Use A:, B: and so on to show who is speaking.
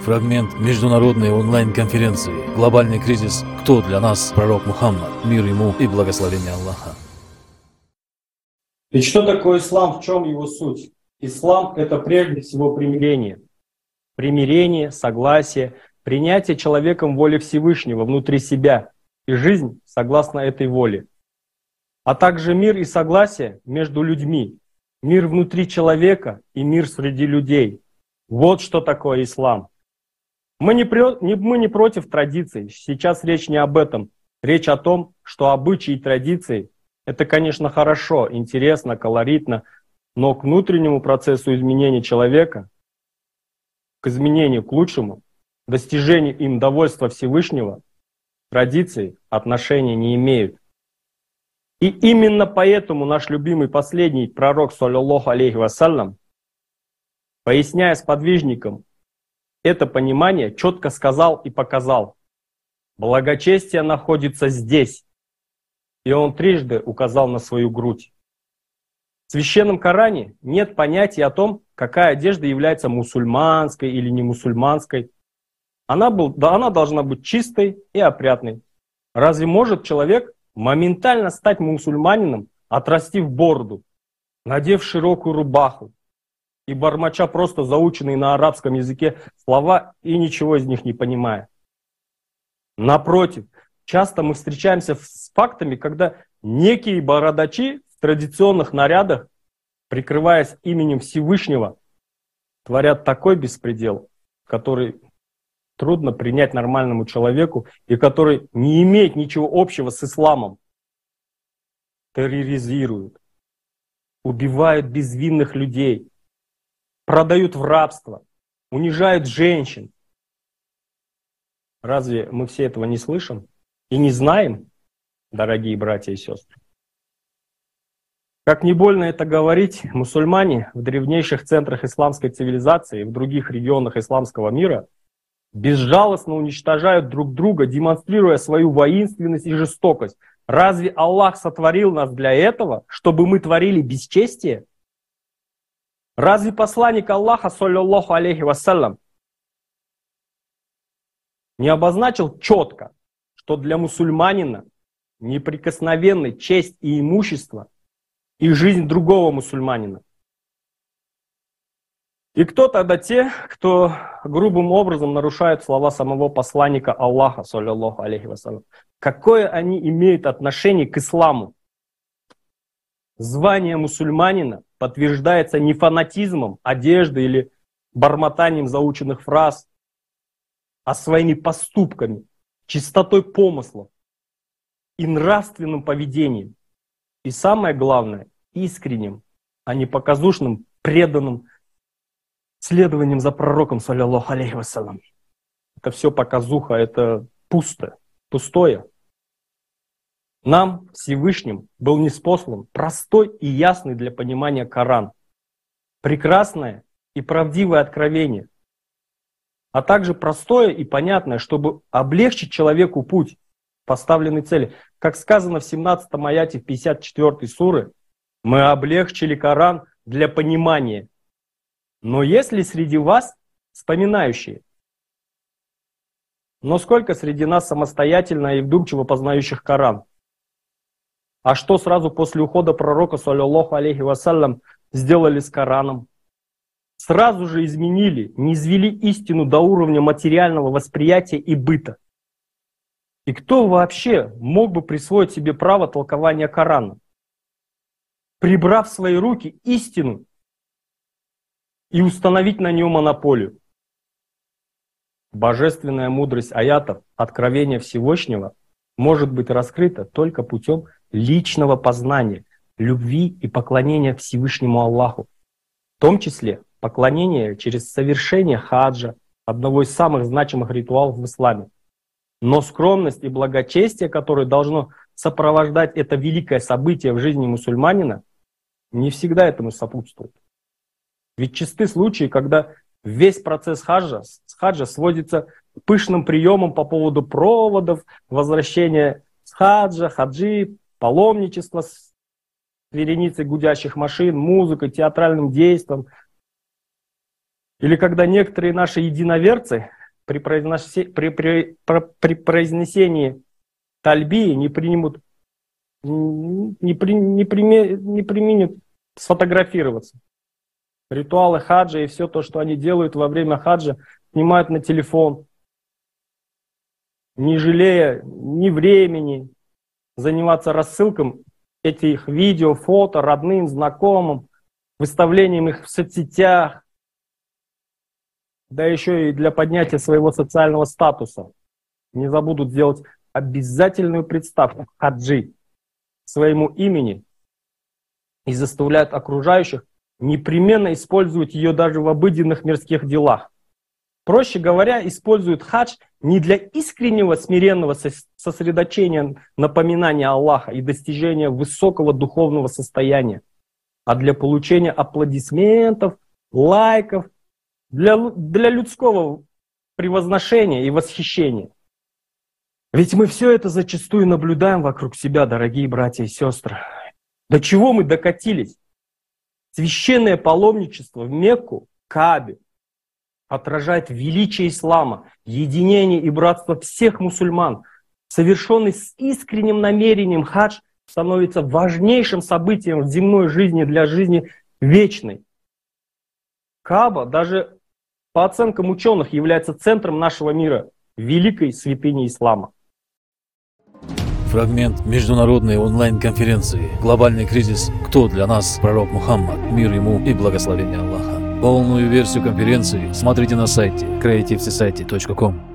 A: Фрагмент международной онлайн-конференции «Глобальный кризис. Кто для нас пророк Мухаммад? Мир ему и благословение Аллаха».
B: Ведь что такое ислам, в чем его суть? Ислам – это прежде всего примирение. Примирение, согласие, принятие человеком воли Всевышнего внутри себя и жизнь согласно этой воле. А также мир и согласие между людьми, мир внутри человека и мир среди людей. Вот что такое ислам. Мы не, не, мы не против традиций. Сейчас речь не об этом. Речь о том, что обычаи и традиции – это, конечно, хорошо, интересно, колоритно, но к внутреннему процессу изменения человека, к изменению к лучшему, достижению им довольства Всевышнего, традиции отношения не имеют. И именно поэтому наш любимый последний пророк, саллиллаху алейхи вассалям, поясняя сподвижникам это понимание, четко сказал и показал. Благочестие находится здесь. И он трижды указал на свою грудь. В священном Коране нет понятия о том, какая одежда является мусульманской или не мусульманской. Она, был, да, она должна быть чистой и опрятной. Разве может человек моментально стать мусульманином, отрастив бороду, надев широкую рубаху, и бормоча просто заученные на арабском языке слова и ничего из них не понимая. Напротив, часто мы встречаемся с фактами, когда некие бородачи в традиционных нарядах, прикрываясь именем Всевышнего, творят такой беспредел, который трудно принять нормальному человеку и который не имеет ничего общего с исламом. Терроризируют, убивают безвинных людей, продают в рабство, унижают женщин. Разве мы все этого не слышим и не знаем, дорогие братья и сестры? Как не больно это говорить, мусульмане в древнейших центрах исламской цивилизации и в других регионах исламского мира безжалостно уничтожают друг друга, демонстрируя свою воинственность и жестокость. Разве Аллах сотворил нас для этого, чтобы мы творили бесчестие? Разве посланник Аллаха, саллиллаху алейхи вассалям, не обозначил четко, что для мусульманина неприкосновенной честь и имущество и жизнь другого мусульманина? И кто тогда те, кто грубым образом нарушает слова самого посланника Аллаха, саллиллаху алейхи вассалям? Какое они имеют отношение к исламу? Звание мусульманина подтверждается не фанатизмом одежды или бормотанием заученных фраз, а своими поступками, чистотой помыслов и нравственным поведением. И самое главное, искренним, а не показушным, преданным следованием за пророком, саллиллаху алейхи вассалам. Это все показуха, это пусто, пустое. Нам, Всевышним, был неспослан простой и ясный для понимания Коран. Прекрасное и правдивое откровение, а также простое и понятное, чтобы облегчить человеку путь поставленной цели. Как сказано в 17 аяте в 54 суры, мы облегчили Коран для понимания. Но есть ли среди вас вспоминающие? Но сколько среди нас самостоятельно и вдумчиво познающих Коран? А что сразу после ухода пророка, саллиллаху алейхи вассалям, сделали с Кораном? Сразу же изменили, не извели истину до уровня материального восприятия и быта. И кто вообще мог бы присвоить себе право толкования Корана? Прибрав в свои руки истину и установить на нее монополию. Божественная мудрость аятов, откровения Всевышнего может быть раскрыта только путем личного познания, любви и поклонения Всевышнему Аллаху. В том числе поклонение через совершение хаджа, одного из самых значимых ритуалов в исламе. Но скромность и благочестие, которое должно сопровождать это великое событие в жизни мусульманина, не всегда этому сопутствует. Ведь чисты случаи, когда весь процесс хаджа, хаджа сводится к пышным приемам по поводу проводов, возвращения с хаджа, хаджи, паломничество с вереницей гудящих машин, музыкой, театральным действом. Или когда некоторые наши единоверцы при, произносе, при, при, при произнесении тальбии не примут, не, при, не, приме, не применят сфотографироваться. Ритуалы хаджа и все то, что они делают во время хаджа, снимают на телефон, не жалея ни времени, заниматься рассылком этих видео, фото родным, знакомым, выставлением их в соцсетях, да еще и для поднятия своего социального статуса. Не забудут сделать обязательную представку хаджи своему имени и заставляют окружающих непременно использовать ее даже в обыденных мирских делах. Проще говоря, используют хадж не для искреннего смиренного сосредоточения напоминания Аллаха и достижения высокого духовного состояния, а для получения аплодисментов, лайков, для, для людского превозношения и восхищения. Ведь мы все это зачастую наблюдаем вокруг себя, дорогие братья и сестры. До чего мы докатились? Священное паломничество в Мекку, Кабе, отражает величие ислама, единение и братство всех мусульман. Совершенный с искренним намерением хадж становится важнейшим событием в земной жизни для жизни вечной. Каба даже по оценкам ученых является центром нашего мира, великой святыни ислама.
A: Фрагмент международной онлайн-конференции «Глобальный кризис. Кто для нас пророк Мухаммад? Мир ему и благословение Аллаха». Полную версию конференции смотрите на сайте creativesociety.com.